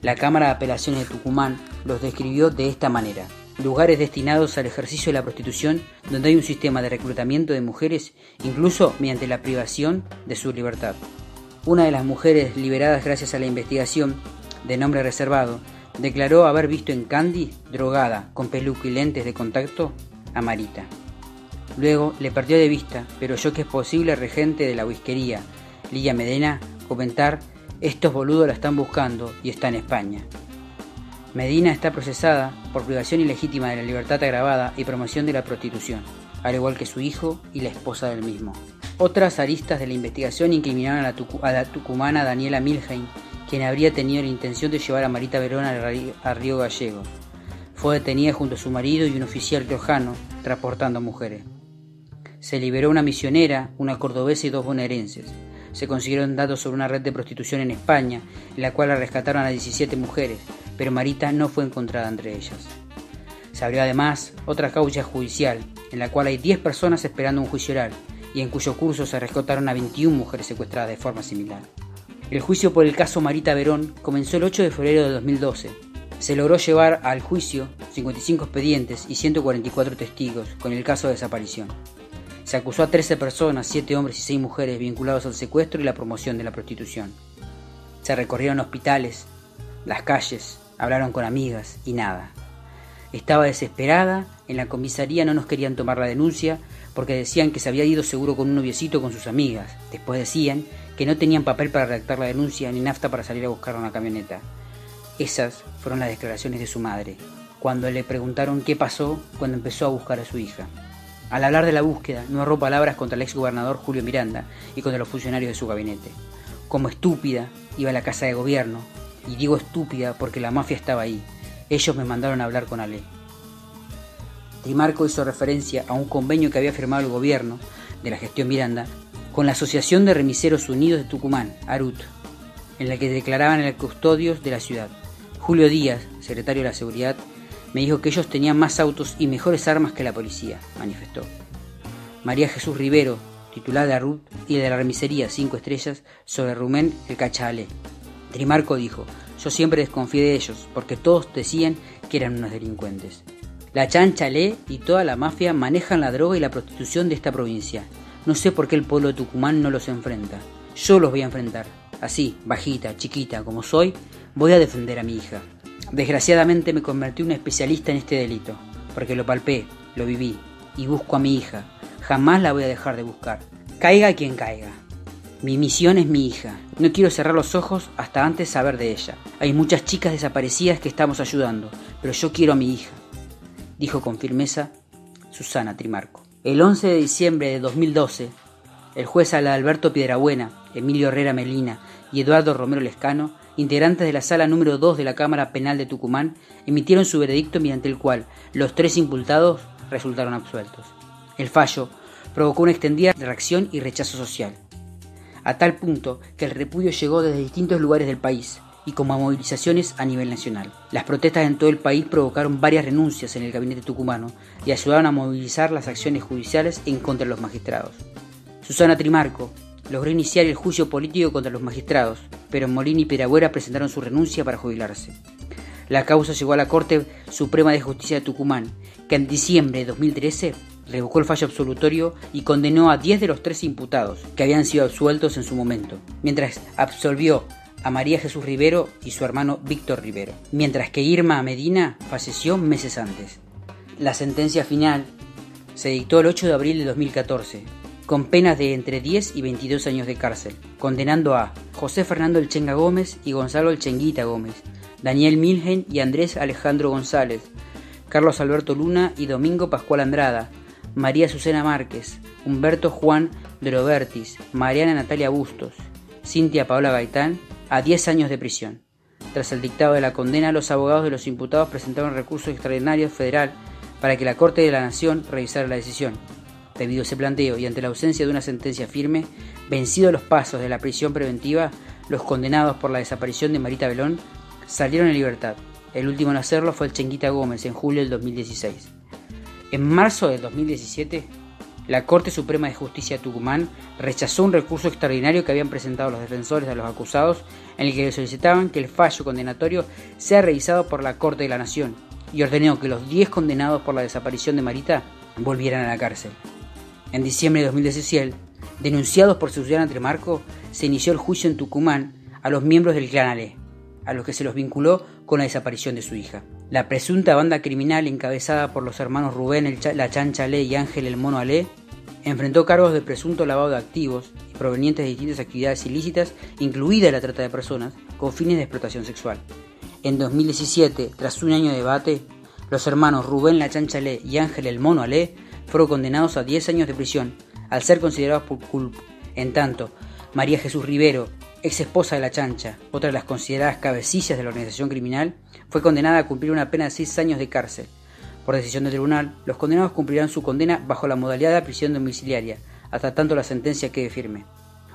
La Cámara de Apelaciones de Tucumán los describió de esta manera. Lugares destinados al ejercicio de la prostitución donde hay un sistema de reclutamiento de mujeres incluso mediante la privación de su libertad. Una de las mujeres liberadas gracias a la investigación de nombre reservado, declaró haber visto en Candy, drogada, con peluca y lentes de contacto, a Marita. Luego le perdió de vista, pero yo que es posible regente de la whiskería, Lilla Medina, comentar, estos boludos la están buscando y está en España. Medina está procesada por privación ilegítima de la libertad agravada y promoción de la prostitución, al igual que su hijo y la esposa del mismo. Otras aristas de la investigación incriminaron a la, tucumana Daniela Milheim, quien habría tenido la intención de llevar a Marita Verón a Río Gallego. Fue detenida junto a su marido y un oficial riojano, transportando mujeres. Se liberó una misionera, una cordobesa y dos bonaerenses. Se consiguieron datos sobre una red de prostitución en España, en la cual rescataron a 17 mujeres, pero Marita no fue encontrada entre ellas. Se abrió además otra causa judicial, en la cual hay 10 personas esperando un juicio oral, y en cuyo curso se rescataron a 21 mujeres secuestradas de forma similar. El juicio por el caso Marita Verón comenzó el 8 de febrero de 2012. Se logró llevar al juicio 55 expedientes y 144 testigos con el caso de desaparición. Se acusó a 13 personas, 7 hombres y 6 mujeres vinculados al secuestro y la promoción de la prostitución. Se recorrieron hospitales, las calles, hablaron con amigas y nada. Estaba desesperada, en la comisaría no nos querían tomar la denuncia porque decían que se había ido seguro con un noviecito con sus amigas. Después decían que no tenían papel para redactar la denuncia ni nafta para salir a buscar una camioneta. Esas fueron las declaraciones de su madre, cuando le preguntaron qué pasó cuando empezó a buscar a su hija. Al hablar de la búsqueda, no arró palabras contra el ex gobernador Julio Miranda y contra los funcionarios de su gabinete. Como estúpida, iba a la casa de gobierno, y digo estúpida porque la mafia estaba ahí. Ellos me mandaron a hablar con Ale. Trimarco hizo referencia a un convenio que había firmado el gobierno de la gestión Miranda con la Asociación de Remiseros Unidos de Tucumán, ARUT, en la que declaraban el custodios de la ciudad. Julio Díaz, secretario de la Seguridad, me dijo que ellos tenían más autos y mejores armas que la policía, manifestó. María Jesús Rivero, titular de Arut y de la remisería Cinco Estrellas, sobre Rumén el Cachale. Trimarco dijo, yo siempre desconfié de ellos, porque todos decían que eran unos delincuentes. La Chanchalé y toda la mafia manejan la droga y la prostitución de esta provincia. No sé por qué el pueblo de Tucumán no los enfrenta. Yo los voy a enfrentar. Así, bajita, chiquita como soy, voy a defender a mi hija. Desgraciadamente me convertí en un especialista en este delito, porque lo palpé, lo viví y busco a mi hija. Jamás la voy a dejar de buscar. Caiga quien caiga. Mi misión es mi hija. No quiero cerrar los ojos hasta antes saber de ella. Hay muchas chicas desaparecidas que estamos ayudando, pero yo quiero a mi hija, dijo con firmeza Susana Trimarco. El 11 de diciembre de 2012, el juez Alberto Piedrabuena, Emilio Herrera Melina y Eduardo Romero Lescano integrantes de la sala número 2 de la Cámara Penal de Tucumán, emitieron su veredicto mediante el cual los tres imputados resultaron absueltos. El fallo provocó una extendida reacción y rechazo social, a tal punto que el repudio llegó desde distintos lugares del país y como movilizaciones a nivel nacional. Las protestas en todo el país provocaron varias renuncias en el gabinete tucumano y ayudaron a movilizar las acciones judiciales en contra de los magistrados. Susana Trimarco, logró iniciar el juicio político contra los magistrados, pero Molini y Peragüera presentaron su renuncia para jubilarse. La causa llegó a la Corte Suprema de Justicia de Tucumán, que en diciembre de 2013 revocó el fallo absolutorio y condenó a 10 de los 13 imputados, que habían sido absueltos en su momento, mientras absolvió a María Jesús Rivero y su hermano Víctor Rivero, mientras que Irma Medina falleció meses antes. La sentencia final se dictó el 8 de abril de 2014, con penas de entre 10 y 22 años de cárcel, condenando a José Fernando El Chenga Gómez y Gonzalo El Chenguita Gómez, Daniel Milgen y Andrés Alejandro González, Carlos Alberto Luna y Domingo Pascual Andrada, María Susana Márquez, Humberto Juan de Robertis, Mariana Natalia Bustos, Cintia Paola Gaitán, a 10 años de prisión. Tras el dictado de la condena, los abogados de los imputados presentaron recurso extraordinario federal para que la Corte de la Nación revisara la decisión. Debido a ese planteo y ante la ausencia de una sentencia firme, vencidos los pasos de la prisión preventiva, los condenados por la desaparición de Marita Belón salieron en libertad. El último en hacerlo fue el Chenguita Gómez en julio del 2016. En marzo del 2017, la Corte Suprema de Justicia de Tucumán rechazó un recurso extraordinario que habían presentado los defensores de los acusados en el que solicitaban que el fallo condenatorio sea revisado por la Corte de la Nación y ordenó que los 10 condenados por la desaparición de Marita volvieran a la cárcel. En diciembre de 2017, denunciados por Susana Tremarco, se inició el juicio en Tucumán a los miembros del clan Ale. a los que se los vinculó con la desaparición de su hija. La presunta banda criminal encabezada por los hermanos Rubén la Chancha Ale y Ángel el Mono Ale enfrentó cargos de presunto lavado de activos provenientes de distintas actividades ilícitas, incluida la trata de personas, con fines de explotación sexual. En 2017, tras un año de debate, los hermanos Rubén la Chancha Ale y Ángel el Mono Ale fueron condenados a 10 años de prisión al ser considerados por culpa. En tanto, María Jesús Rivero ex esposa de la chancha, otra de las consideradas cabecillas de la organización criminal, fue condenada a cumplir una pena de seis años de cárcel. Por decisión del tribunal, los condenados cumplirán su condena bajo la modalidad de prisión domiciliaria, hasta tanto la sentencia quede firme.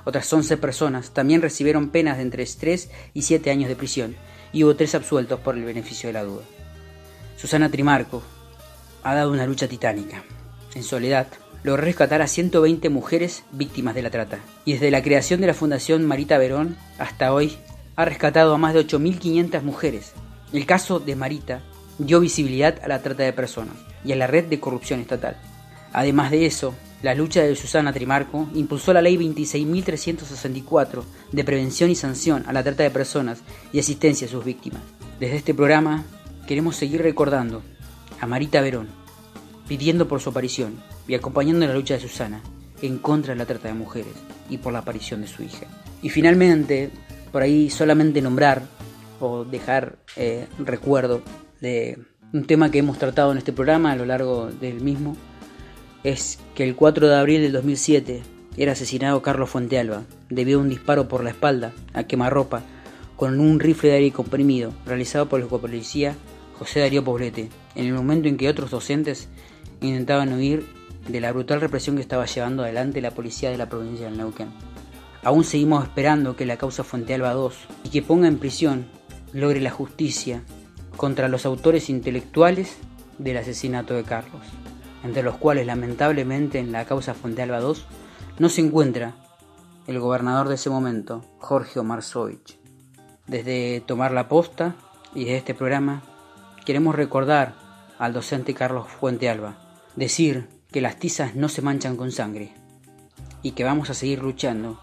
Otras 11 personas también recibieron penas de entre 3 y 7 años de prisión, y hubo tres absueltos por el beneficio de la duda. Susana Trimarco ha dado una lucha titánica. En soledad, logró rescatar a 120 mujeres víctimas de la trata. Y desde la creación de la Fundación Marita Verón hasta hoy, ha rescatado a más de 8.500 mujeres. El caso de Marita dio visibilidad a la trata de personas y a la red de corrupción estatal. Además de eso, la lucha de Susana Trimarco impulsó la ley 26.364 de prevención y sanción a la trata de personas y asistencia a sus víctimas. Desde este programa queremos seguir recordando a Marita Verón, pidiendo por su aparición y acompañando la lucha de Susana en contra de la trata de mujeres y por la aparición de su hija. Y finalmente, por ahí solamente nombrar dejar eh, recuerdo de un tema que hemos tratado en este programa a lo largo del mismo, es que el 4 de abril del 2007 era asesinado Carlos Fuentealba debido a un disparo por la espalda a quemarropa con un rifle de aire comprimido realizado por el policía José Darío Poblete, en el momento en que otros docentes intentaban huir de la brutal represión que estaba llevando adelante la policía de la provincia del Neuquén. Aún seguimos esperando que la causa Fuentealba II y que ponga en prisión logre la justicia contra los autores intelectuales del asesinato de Carlos, entre los cuales lamentablemente en la causa Fuentealba II no se encuentra el gobernador de ese momento, Jorge Omar Sovich. Desde Tomar la Posta y desde este programa queremos recordar al docente Carlos Fuentealba, decir que las tizas no se manchan con sangre y que vamos a seguir luchando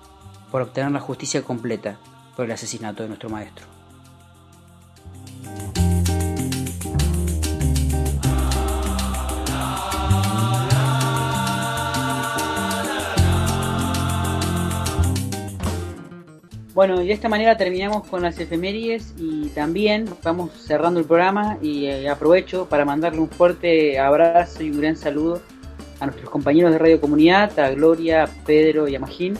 por obtener la justicia completa por el asesinato de nuestro maestro. Bueno, y de esta manera terminamos con las efemérides y también vamos cerrando el programa y eh, aprovecho para mandarle un fuerte abrazo y un gran saludo a nuestros compañeros de Radio Comunidad, a Gloria, a Pedro y a Magín,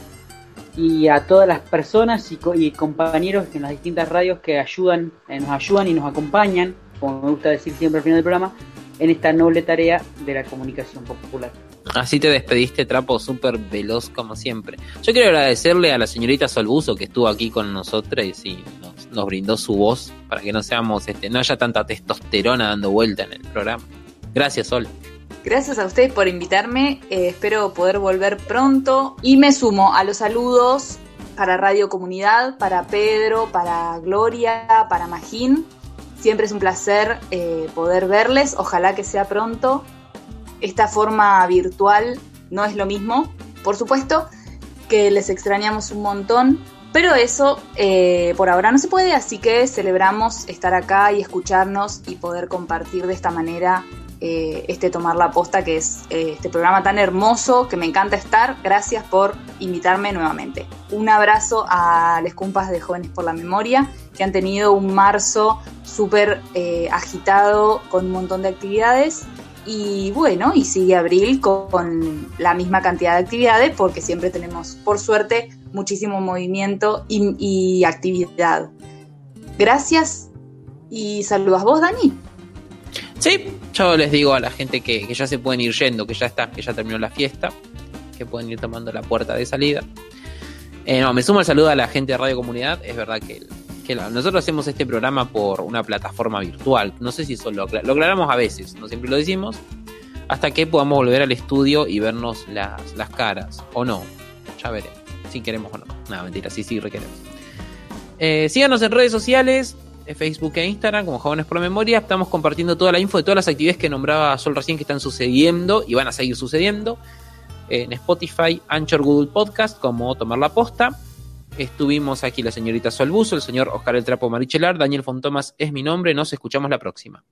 y a todas las personas y, compañeros en las distintas radios que ayudan, eh, nos ayudan y nos acompañan, como me gusta decir siempre al final del programa, en esta noble tarea de la comunicación popular. Así te despediste, trapo, súper veloz como siempre. Yo quiero agradecerle a la señorita Solbuzo que estuvo aquí con nosotros y nos, nos, brindó su voz para que no seamos, este, no haya tanta testosterona dando vuelta en el programa. Gracias, Sol. Gracias a ustedes por invitarme. Eh, espero poder volver pronto. Y me sumo a los saludos para Radio Comunidad, para Pedro, para Gloria, para Magín. Siempre es un placer eh, poder verles. Ojalá que sea pronto. Esta forma virtual no es lo mismo. Por supuesto que les extrañamos un montón. Pero eso eh, por ahora no se puede, así que celebramos estar acá y escucharnos y poder compartir de esta manera eh, este Tomar la Posta, que es eh, este programa tan hermoso que me encanta estar. Gracias por invitarme nuevamente. Un abrazo a los compas de Jóvenes por la Memoria, que han tenido un marzo súper agitado con un montón de actividades. Y bueno, y sigue abril con, la misma cantidad de actividades porque siempre tenemos, por suerte, muchísimo movimiento y, actividad. Gracias y saludos vos, Dani. Sí, yo les digo a la gente que, ya se pueden ir yendo, que ya está, que ya terminó la fiesta, que pueden ir tomando la puerta de salida. Eh, no, me sumo el saludo a la gente de Radio Comunidad. Es verdad que, nosotros hacemos este programa por una plataforma virtual. No sé si solo lo aclaramos a veces, no siempre lo decimos. Hasta que podamos volver al estudio y vernos las, las caras. O no. Ya veré. Si queremos o no. Nada, mentira, sí, sí, requeremos. Eh, síganos en redes sociales. Facebook e Instagram como Jóvenes por Memoria. Estamos compartiendo toda la info de todas las actividades que nombraba Sol recién que están sucediendo y van a seguir sucediendo en Spotify, Anchor, Google Podcast como Tomar la Posta. Estuvimos aquí la señorita Solbuzo, el señor Oscar El Trapo Marichelar, Daniel Fontomas es mi nombre. Nos escuchamos la próxima.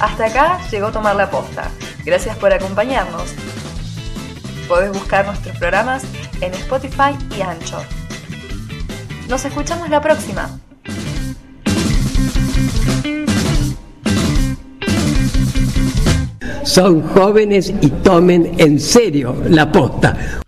Hasta acá llegó Tomar la Posta. Gracias por acompañarnos. Podés buscar nuestros programas en Spotify y Anchor. Nos escuchamos la próxima. Son jóvenes y tomen en serio la posta.